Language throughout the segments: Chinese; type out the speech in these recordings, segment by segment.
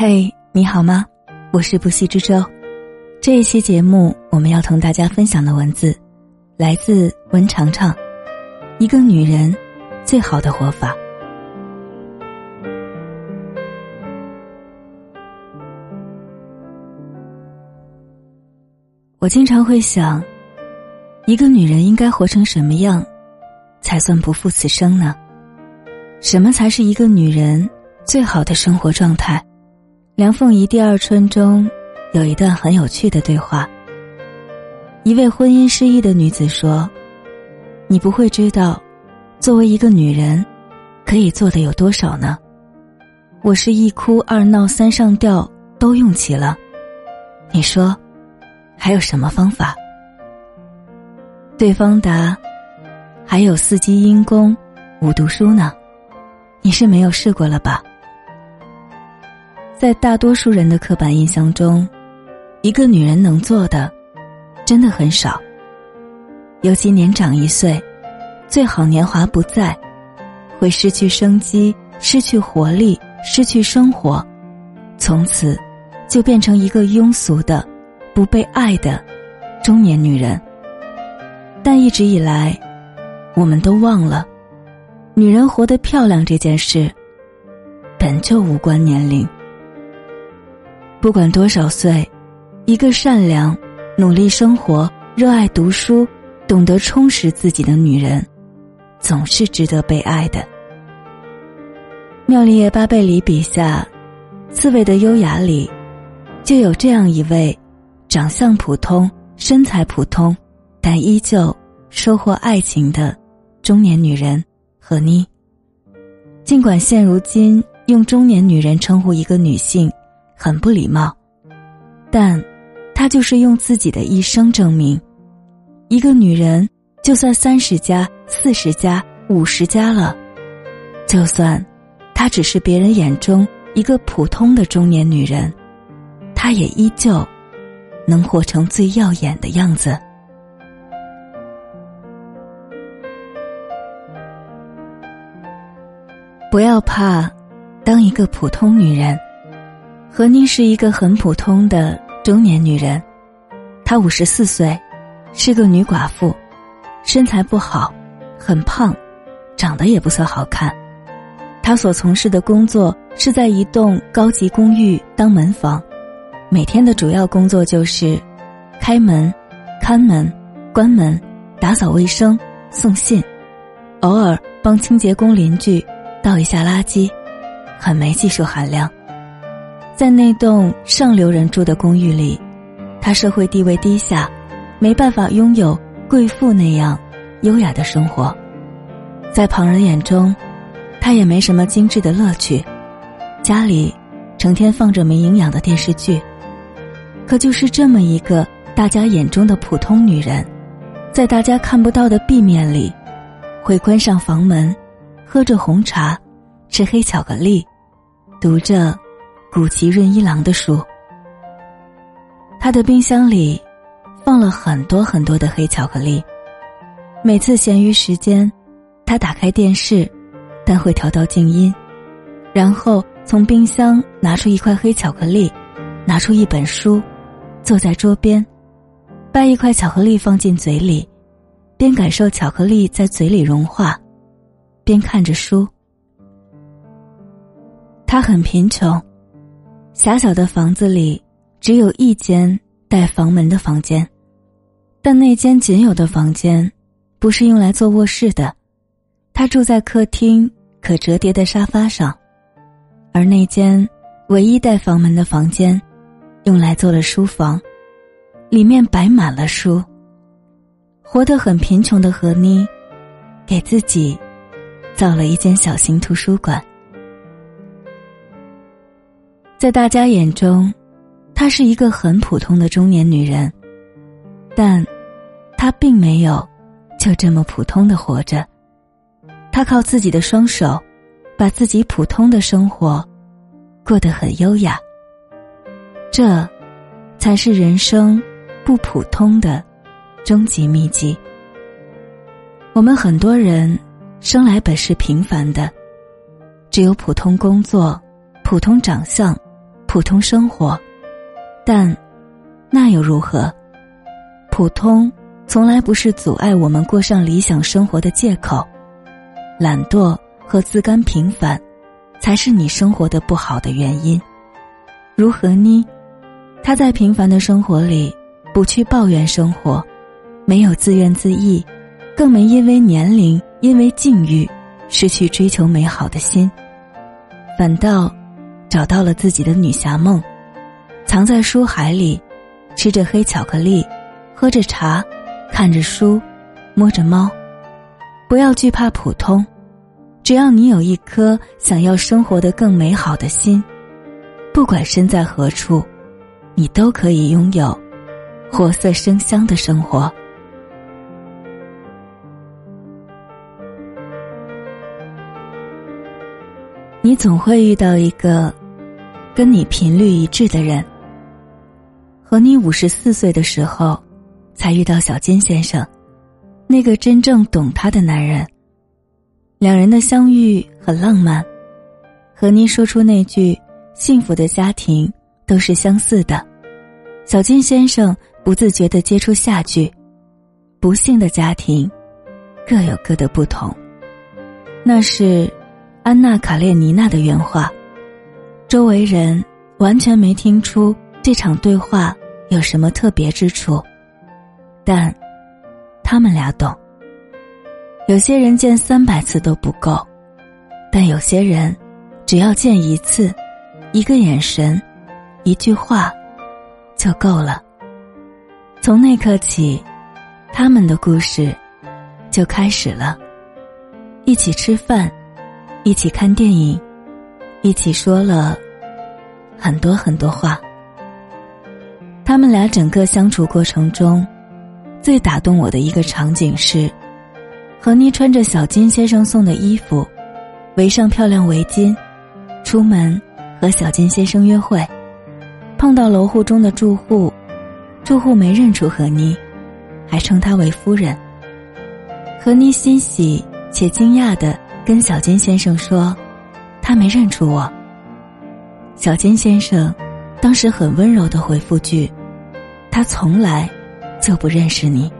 嘿，你好吗？我是不息之舟。这一期节目，我们要同大家分享的文字，来自温长长。一个女人最好的活法。我经常会想，一个女人应该活成什么样，才算不负此生呢？什么才是一个女人最好的生活状态？梁凤仪《第二春》中有一段很有趣的对话。一位婚姻失意的女子说：“你不会知道，作为一个女人，可以做的有多少呢？我是一哭二闹三上吊都用齐了，你说？”还有什么方法？对方答：“还有四积阴功，五读书呢。你是没有试过了吧？”在大多数人的刻板印象中，一个女人能做的真的很少。尤其年长一岁，最好年华不在，会失去生机，失去活力，失去生活，从此就变成一个庸俗的。不被爱的中年女人，但一直以来，我们都忘了，女人活得漂亮这件事，本就无关年龄。不管多少岁，一个善良、努力生活、热爱读书、懂得充实自己的女人，总是值得被爱的。妙丽叶·巴贝里笔下，《刺猬的优雅》里，就有这样一位。长相普通，身材普通，但依旧收获爱情的中年女人何妮。尽管现如今用中年女人称呼一个女性很不礼貌，但她就是用自己的一生证明，一个女人就算三十加、四十加、五十加了，就算她只是别人眼中一个普通的中年女人，她也依旧。能活成最耀眼的样子。不要怕，当一个普通女人。何妮是一个很普通的中年女人，她五十四岁，是个女寡妇，身材不好，很胖，长得也不算好看。她所从事的工作是在一栋高级公寓当门房。每天的主要工作就是开门、看门、关门、打扫卫生、送信，偶尔帮清洁工邻居倒一下垃圾，很没技术含量。在那栋上流人住的公寓里，他社会地位低下，没办法拥有贵妇那样优雅的生活。在旁人眼中，他也没什么精致的乐趣，家里成天放着没营养的电视剧。可就是这么一个大家眼中的普通女人，在大家看不到的壁面里，会关上房门，喝着红茶，吃黑巧克力，读着古奇润一郎的书。他的冰箱里放了很多很多的黑巧克力，每次闲余时间，他打开电视，但会调到静音，然后从冰箱拿出一块黑巧克力，拿出一本书。坐在桌边，掰一块巧克力放进嘴里，边感受巧克力在嘴里融化，边看着书。他很贫穷，狭小的房子里只有一间带房门的房间，但那间仅有的房间不是用来做卧室的。他住在客厅可折叠的沙发上，而那间唯一带房门的房间。用来做了书房，里面摆满了书。活得很贫穷的何妮，给自己造了一间小型图书馆。在大家眼中，她是一个很普通的中年女人，但，她并没有就这么普通的活着。她靠自己的双手，把自己普通的生活过得很优雅。这，才是人生不普通的终极秘籍。我们很多人生来本是平凡的，只有普通工作、普通长相、普通生活，但那又如何？普通从来不是阻碍我们过上理想生活的借口，懒惰和自甘平凡，才是你生活的不好的原因。如何呢？他在平凡的生活里，不去抱怨生活，没有自怨自艾，更没因为年龄、因为境遇，失去追求美好的心，反倒找到了自己的女侠梦，藏在书海里，吃着黑巧克力。喝着茶，看着书，摸着猫，不要惧怕普通，只要你有一颗想要生活的更美好的心，不管身在何处，你都可以拥有活色生香的生活。你总会遇到一个跟你频率一致的人，和你五十四岁的时候。才遇到小金先生，那个真正懂他的男人。两人的相遇很浪漫。和你说出那句“幸福的家庭都是相似的”，小金先生不自觉的接出下句：“不幸的家庭各有各的不同。”那是安娜卡列尼娜的原话。周围人完全没听出这场对话有什么特别之处。但，他们俩懂。有些人见三百次都不够，但有些人，只要见一次，一个眼神，一句话，就够了。从那刻起，他们的故事就开始了。一起吃饭，一起看电影，一起说了很多很多话。他们俩整个相处过程中。最打动我的一个场景是，何妮穿着小金先生送的衣服，围上漂亮围巾，出门和小金先生约会，碰到楼户中的住户，住户没认出何妮，还称她为夫人。何妮欣喜且惊讶的跟小金先生说：“他没认出我。”小金先生当时很温柔的回复句：“他从来。”就不认识你。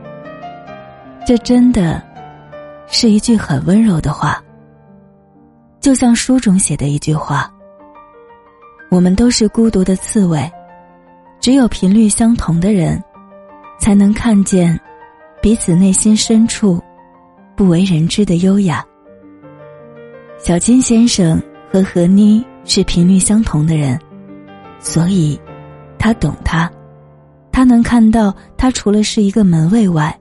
这真的，是一句很温柔的话。就像书中写的一句话：“我们都是孤独的刺猬，只有频率相同的人，才能看见彼此内心深处不为人知的优雅。”小金先生和何妮是频率相同的人，所以，他懂他。他能看到他除了是一个门卫外，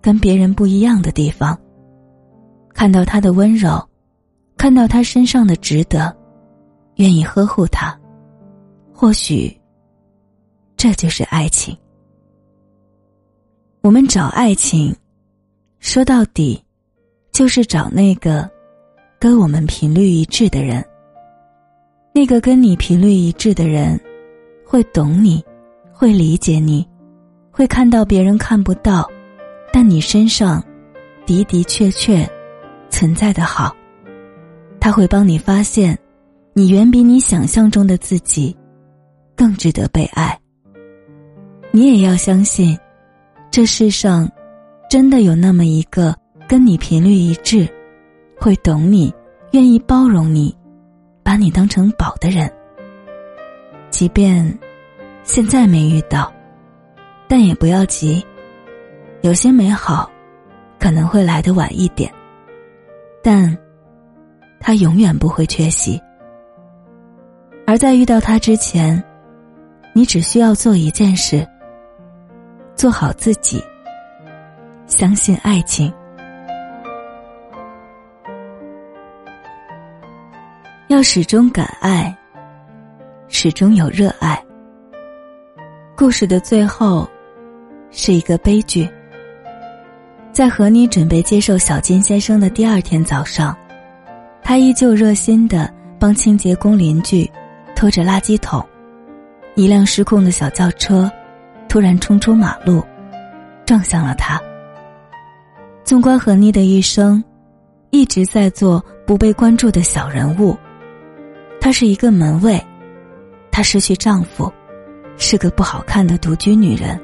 跟别人不一样的地方。看到他的温柔，看到他身上的值得，愿意呵护他。或许，这就是爱情。我们找爱情，说到底，就是找那个跟我们频率一致的人。那个跟你频率一致的人，会懂你。会理解你，会看到别人看不到，但你身上的的确确存在的好。他会帮你发现，你远比你想象中的自己更值得被爱。你也要相信，这世上真的有那么一个跟你频率一致、会懂你、愿意包容你、把你当成宝的人，即便。现在没遇到，但也不要急。有些美好，可能会来的晚一点，但，他永远不会缺席。而在遇到他之前，你只需要做一件事：做好自己，相信爱情，要始终敢爱，始终有热爱。故事的最后，是一个悲剧。在和你准备接受小金先生的第二天早上，他依旧热心的帮清洁工邻居拖着垃圾桶，一辆失控的小轿车突然冲出马路，撞向了他。纵观何妮的一生，一直在做不被关注的小人物。她是一个门卫。她失去丈夫，是个不好看的独居女人。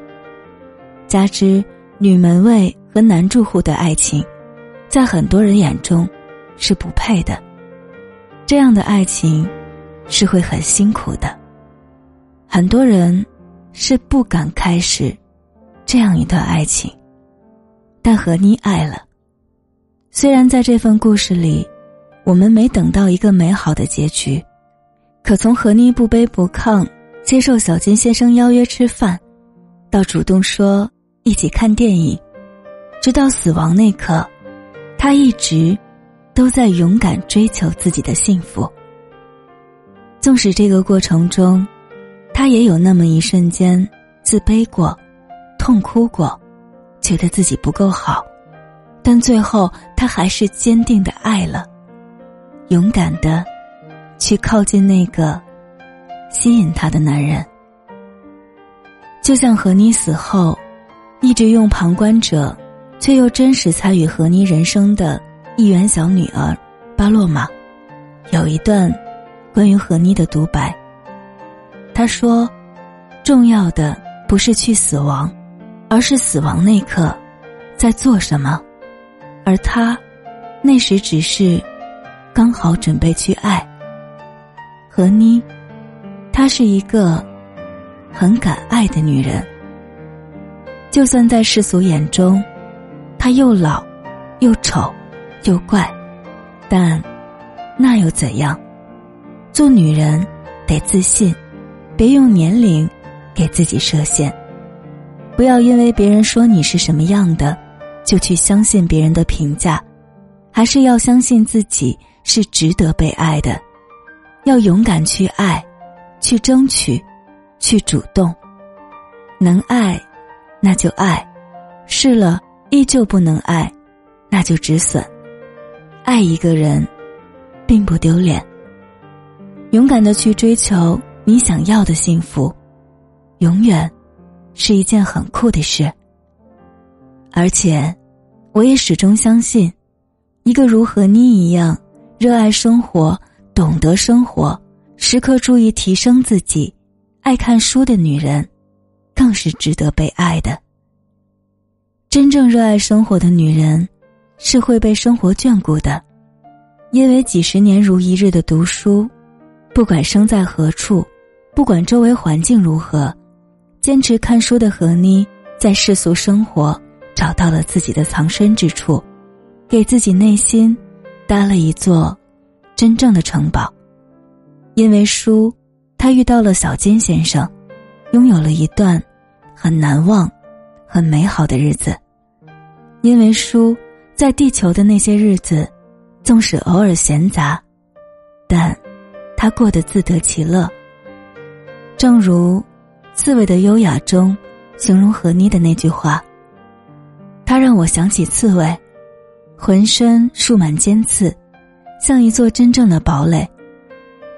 加之女门卫和男住户的爱情，在很多人眼中是不配的。这样的爱情是会很辛苦的。很多人是不敢开始这样一段爱情，但何妮爱了。虽然在这份故事里，我们没等到一个美好的结局，可从何妮不卑不亢接受小金先生邀约吃饭，到主动说一起看电影，直到死亡那刻，他一直都在勇敢追求自己的幸福。纵使这个过程中，他也有那么一瞬间自卑过、痛哭过，觉得自己不够好。但最后，他还是坚定的爱了，勇敢的去靠近那个吸引他的男人。就像何妮死后，一直用旁观者，却又真实参与何妮人生的一员小女儿巴洛玛，有一段关于何妮的独白。他说：“重要的不是去死亡，而是死亡那刻在做什么。”而他，那时只是刚好准备去爱。何妮，她是一个很敢爱的女人。就算在世俗眼中，她又老、又丑、又怪，但那又怎样？做女人得自信，别用年龄给自己设限，不要因为别人说你是什么样的。就去相信别人的评价，还是要相信自己是值得被爱的？要勇敢去爱，去争取，去主动。能爱，那就爱；试了依旧不能爱，那就止损。爱一个人，并不丢脸。勇敢的去追求你想要的幸福，永远是一件很酷的事。而且，我也始终相信，一个如何妮一样热爱生活、懂得生活、时刻注意提升自己、爱看书的女人，更是值得被爱的。真正热爱生活的女人，是会被生活眷顾的，因为几十年如一日的读书，不管生在何处，不管周围环境如何，坚持看书的何妮，在世俗生活。找到了自己的藏身之处，给自己内心搭了一座真正的城堡。因为书，他遇到了小金先生，拥有了一段很难忘、很美好的日子。因为书，在地球的那些日子，纵使偶尔闲杂，但他过得自得其乐。正如《刺猬的优雅》中形容何妮的那句话。他让我想起刺猬，浑身竖满尖刺，像一座真正的堡垒。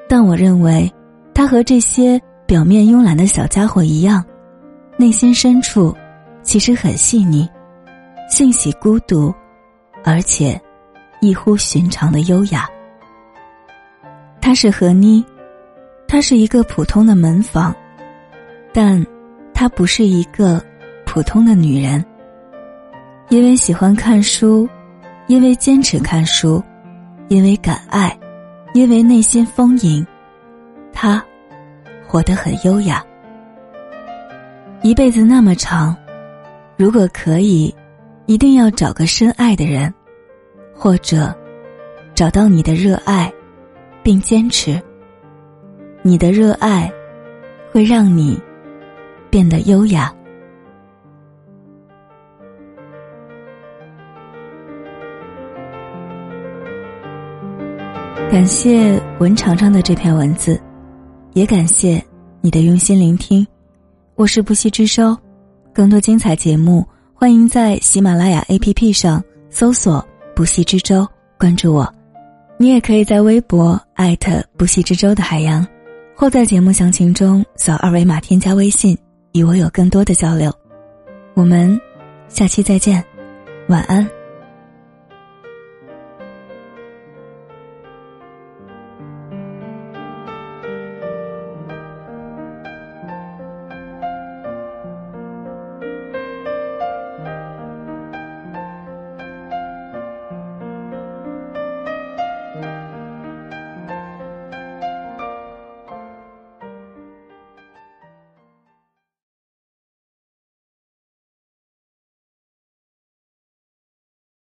但我认为，他和这些表面慵懒的小家伙一样，内心深处其实很细腻，性喜孤独，而且异乎寻常的优雅。她是何妮，她是一个普通的门房，但她不是一个普通的女人。因为喜欢看书，因为坚持看书，因为敢爱，因为内心丰盈，他活得很优雅。一辈子那么长，如果可以，一定要找个深爱的人，或者找到你的热爱，并坚持。你的热爱会让你变得优雅。感谢文长长的这篇文字，也感谢你的用心聆听。我是不息之舟，更多精彩节目，欢迎在喜马拉雅 APP 上搜索“不息之舟”，关注我。你也可以在微博艾特“不息之舟”的海洋，或在节目详情中扫二维码添加微信，与我有更多的交流。我们下期再见，晚安。